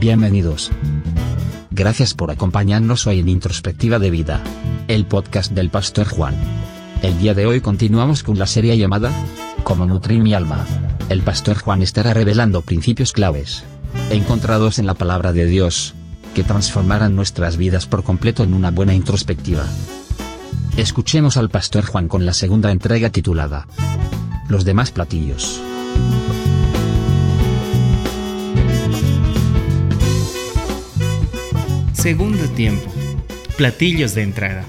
Bienvenidos. Gracias por acompañarnos hoy en Introspectiva de Vida, el podcast del Pastor Juan. El día de hoy continuamos con la serie llamada Cómo nutrir mi alma. El Pastor Juan estará revelando principios claves, encontrados en la palabra de Dios, que transformarán nuestras vidas por completo en una buena introspectiva. Escuchemos al Pastor Juan con la segunda entrega titulada Los demás platillos. Segundo tiempo. Platillos de entrada.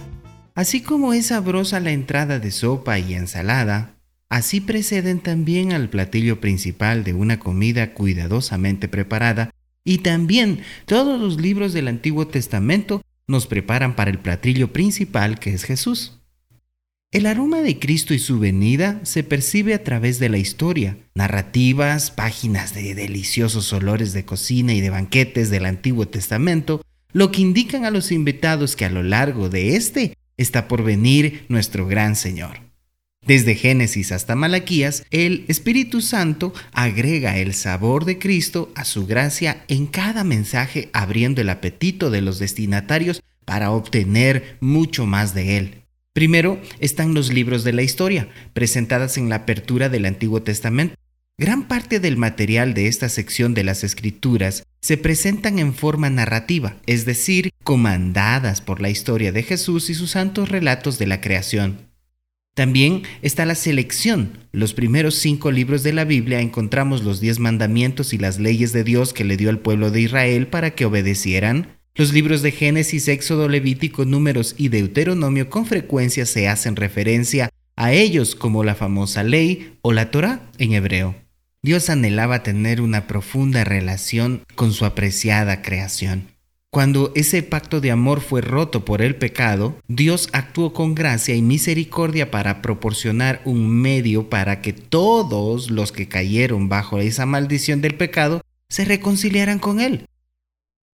Así como es sabrosa la entrada de sopa y ensalada, así preceden también al platillo principal de una comida cuidadosamente preparada y también todos los libros del Antiguo Testamento nos preparan para el platillo principal que es Jesús. El aroma de Cristo y su venida se percibe a través de la historia, narrativas, páginas de deliciosos olores de cocina y de banquetes del Antiguo Testamento, lo que indican a los invitados que a lo largo de este está por venir nuestro gran Señor. Desde Génesis hasta Malaquías, el Espíritu Santo agrega el sabor de Cristo a su gracia en cada mensaje, abriendo el apetito de los destinatarios para obtener mucho más de Él. Primero están los libros de la historia, presentadas en la apertura del Antiguo Testamento. Gran parte del material de esta sección de las Escrituras se presentan en forma narrativa, es decir, comandadas por la historia de Jesús y sus santos relatos de la creación. También está la selección. Los primeros cinco libros de la Biblia encontramos los diez mandamientos y las leyes de Dios que le dio al pueblo de Israel para que obedecieran. Los libros de Génesis, Éxodo, Levítico, Números y Deuteronomio con frecuencia se hacen referencia a ellos como la famosa ley o la Torah en hebreo. Dios anhelaba tener una profunda relación con su apreciada creación. Cuando ese pacto de amor fue roto por el pecado, Dios actuó con gracia y misericordia para proporcionar un medio para que todos los que cayeron bajo esa maldición del pecado se reconciliaran con Él.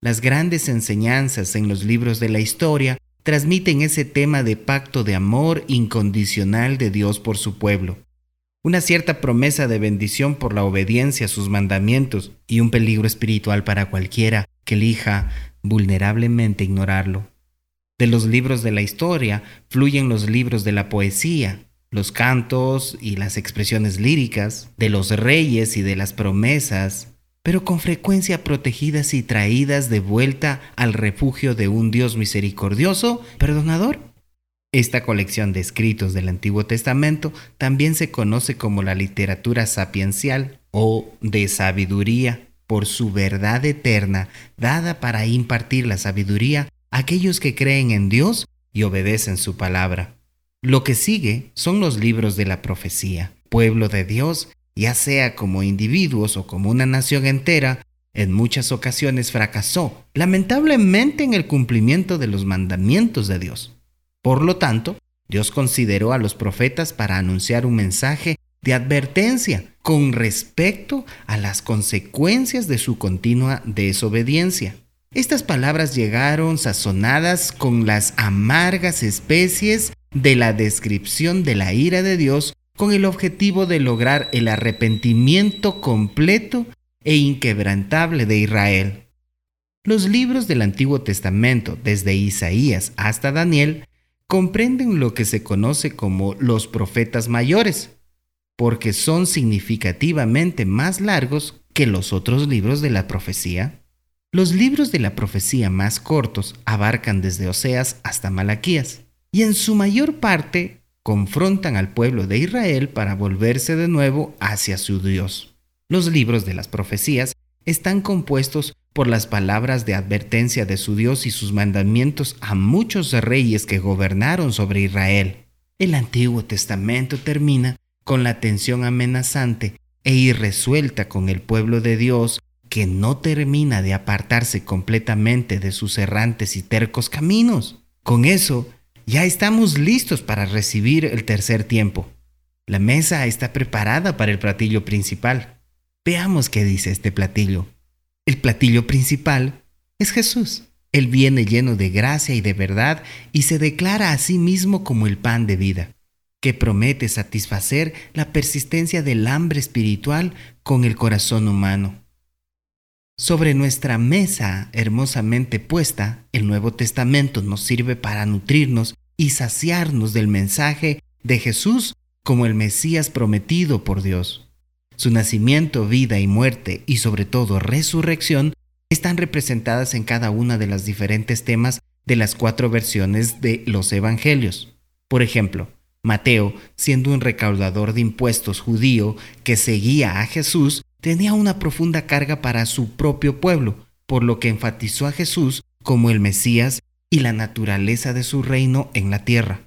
Las grandes enseñanzas en los libros de la historia transmiten ese tema de pacto de amor incondicional de Dios por su pueblo una cierta promesa de bendición por la obediencia a sus mandamientos y un peligro espiritual para cualquiera que elija vulnerablemente ignorarlo. De los libros de la historia fluyen los libros de la poesía, los cantos y las expresiones líricas, de los reyes y de las promesas, pero con frecuencia protegidas y traídas de vuelta al refugio de un Dios misericordioso, perdonador esta colección de escritos del Antiguo Testamento también se conoce como la literatura sapiencial o de sabiduría por su verdad eterna dada para impartir la sabiduría a aquellos que creen en Dios y obedecen su palabra. Lo que sigue son los libros de la profecía. Pueblo de Dios, ya sea como individuos o como una nación entera, en muchas ocasiones fracasó, lamentablemente en el cumplimiento de los mandamientos de Dios. Por lo tanto, Dios consideró a los profetas para anunciar un mensaje de advertencia con respecto a las consecuencias de su continua desobediencia. Estas palabras llegaron sazonadas con las amargas especies de la descripción de la ira de Dios con el objetivo de lograr el arrepentimiento completo e inquebrantable de Israel. Los libros del Antiguo Testamento, desde Isaías hasta Daniel, comprenden lo que se conoce como los profetas mayores, porque son significativamente más largos que los otros libros de la profecía. Los libros de la profecía más cortos abarcan desde Oseas hasta Malaquías, y en su mayor parte confrontan al pueblo de Israel para volverse de nuevo hacia su Dios. Los libros de las profecías están compuestos por las palabras de advertencia de su Dios y sus mandamientos a muchos reyes que gobernaron sobre Israel. El Antiguo Testamento termina con la tensión amenazante e irresuelta con el pueblo de Dios que no termina de apartarse completamente de sus errantes y tercos caminos. Con eso, ya estamos listos para recibir el tercer tiempo. La mesa está preparada para el platillo principal. Veamos qué dice este platillo. El platillo principal es Jesús. Él viene lleno de gracia y de verdad y se declara a sí mismo como el pan de vida, que promete satisfacer la persistencia del hambre espiritual con el corazón humano. Sobre nuestra mesa hermosamente puesta, el Nuevo Testamento nos sirve para nutrirnos y saciarnos del mensaje de Jesús como el Mesías prometido por Dios. Su nacimiento, vida y muerte, y sobre todo resurrección, están representadas en cada una de las diferentes temas de las cuatro versiones de los Evangelios. Por ejemplo, Mateo, siendo un recaudador de impuestos judío que seguía a Jesús, tenía una profunda carga para su propio pueblo, por lo que enfatizó a Jesús como el Mesías y la naturaleza de su reino en la tierra.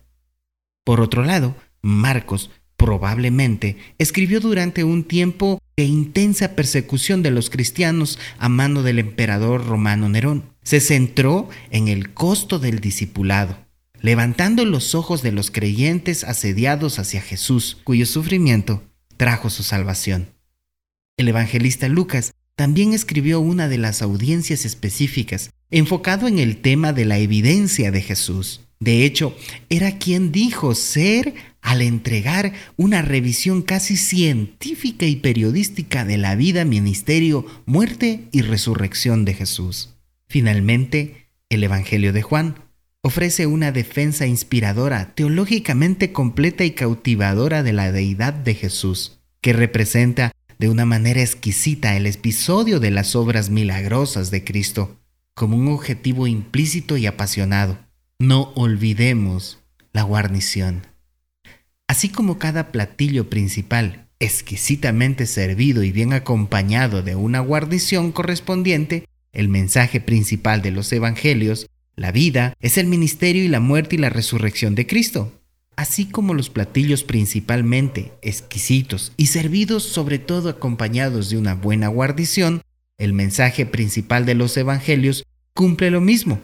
Por otro lado, Marcos probablemente escribió durante un tiempo de intensa persecución de los cristianos a mano del emperador romano Nerón. Se centró en el costo del discipulado, levantando los ojos de los creyentes asediados hacia Jesús, cuyo sufrimiento trajo su salvación. El evangelista Lucas también escribió una de las audiencias específicas, enfocado en el tema de la evidencia de Jesús. De hecho, era quien dijo ser al entregar una revisión casi científica y periodística de la vida, ministerio, muerte y resurrección de Jesús. Finalmente, el Evangelio de Juan ofrece una defensa inspiradora, teológicamente completa y cautivadora de la deidad de Jesús, que representa de una manera exquisita el episodio de las obras milagrosas de Cristo, como un objetivo implícito y apasionado. No olvidemos la guarnición. Así como cada platillo principal, exquisitamente servido y bien acompañado de una guarnición correspondiente, el mensaje principal de los evangelios, la vida, es el ministerio y la muerte y la resurrección de Cristo así como los platillos principalmente exquisitos y servidos sobre todo acompañados de una buena guarnición, el mensaje principal de los evangelios cumple lo mismo.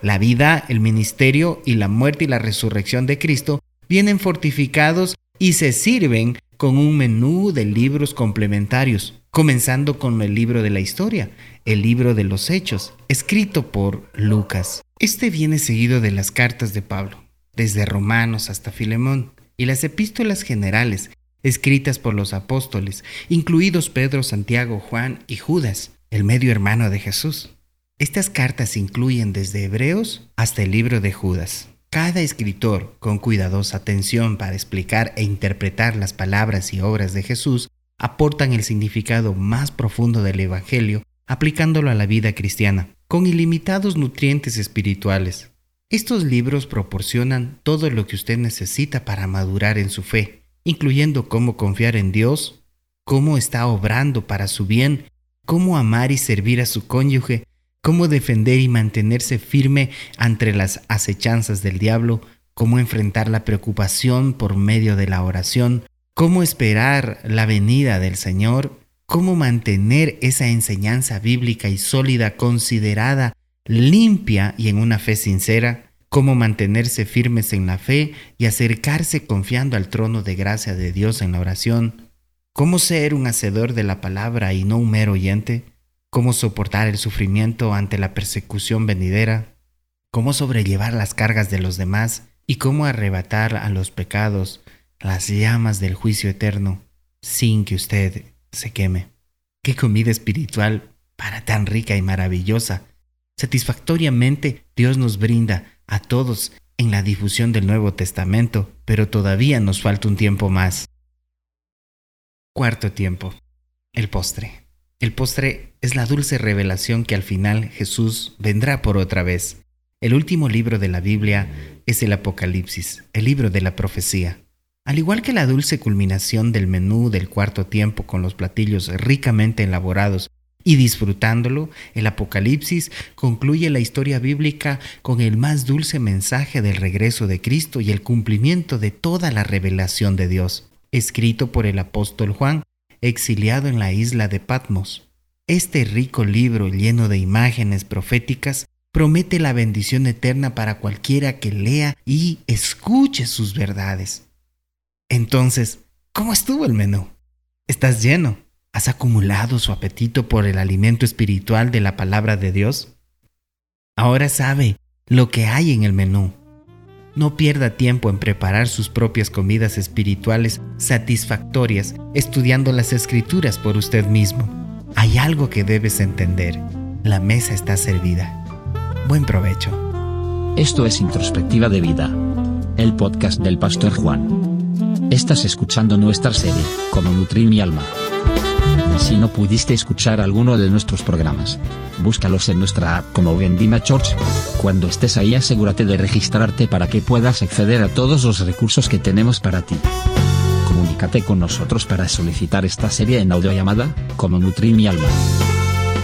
La vida, el ministerio y la muerte y la resurrección de Cristo vienen fortificados y se sirven con un menú de libros complementarios, comenzando con el libro de la historia, el libro de los hechos, escrito por Lucas. Este viene seguido de las cartas de Pablo desde Romanos hasta Filemón, y las epístolas generales, escritas por los apóstoles, incluidos Pedro, Santiago, Juan y Judas, el medio hermano de Jesús. Estas cartas incluyen desde Hebreos hasta el libro de Judas. Cada escritor, con cuidadosa atención para explicar e interpretar las palabras y obras de Jesús, aportan el significado más profundo del Evangelio aplicándolo a la vida cristiana, con ilimitados nutrientes espirituales. Estos libros proporcionan todo lo que usted necesita para madurar en su fe, incluyendo cómo confiar en Dios, cómo está obrando para su bien, cómo amar y servir a su cónyuge, cómo defender y mantenerse firme ante las acechanzas del diablo, cómo enfrentar la preocupación por medio de la oración, cómo esperar la venida del Señor, cómo mantener esa enseñanza bíblica y sólida considerada limpia y en una fe sincera, cómo mantenerse firmes en la fe y acercarse confiando al trono de gracia de Dios en la oración, cómo ser un hacedor de la palabra y no un mero oyente, cómo soportar el sufrimiento ante la persecución venidera, cómo sobrellevar las cargas de los demás y cómo arrebatar a los pecados las llamas del juicio eterno sin que usted se queme. Qué comida espiritual para tan rica y maravillosa Satisfactoriamente Dios nos brinda a todos en la difusión del Nuevo Testamento, pero todavía nos falta un tiempo más. Cuarto tiempo. El postre. El postre es la dulce revelación que al final Jesús vendrá por otra vez. El último libro de la Biblia es el Apocalipsis, el libro de la profecía. Al igual que la dulce culminación del menú del cuarto tiempo con los platillos ricamente elaborados y disfrutándolo, el Apocalipsis concluye la historia bíblica con el más dulce mensaje del regreso de Cristo y el cumplimiento de toda la revelación de Dios, escrito por el apóstol Juan, exiliado en la isla de Patmos. Este rico libro lleno de imágenes proféticas promete la bendición eterna para cualquiera que lea y escuche sus verdades. Entonces, ¿cómo estuvo el menú? ¿Estás lleno? ¿Has acumulado su apetito por el alimento espiritual de la palabra de Dios? Ahora sabe lo que hay en el menú. No pierda tiempo en preparar sus propias comidas espirituales satisfactorias estudiando las escrituras por usted mismo. hay algo que debes entender. La mesa está servida. Buen provecho. Esto es Introspectiva de Vida. El podcast del Pastor Juan. Estás escuchando nuestra serie, Como Nutrir mi alma. Si no pudiste escuchar alguno de nuestros programas, búscalos en nuestra app como Vendima Church. Cuando estés ahí asegúrate de registrarte para que puedas acceder a todos los recursos que tenemos para ti. Comunícate con nosotros para solicitar esta serie en audio llamada, como Nutrir mi alma.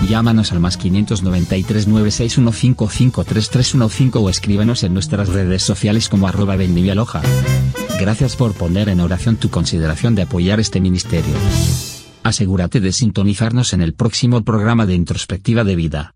Llámanos al más 593 961553315 o escríbanos en nuestras redes sociales como arroba Aloha. Gracias por poner en oración tu consideración de apoyar este ministerio. Asegúrate de sintonizarnos en el próximo programa de Introspectiva de Vida.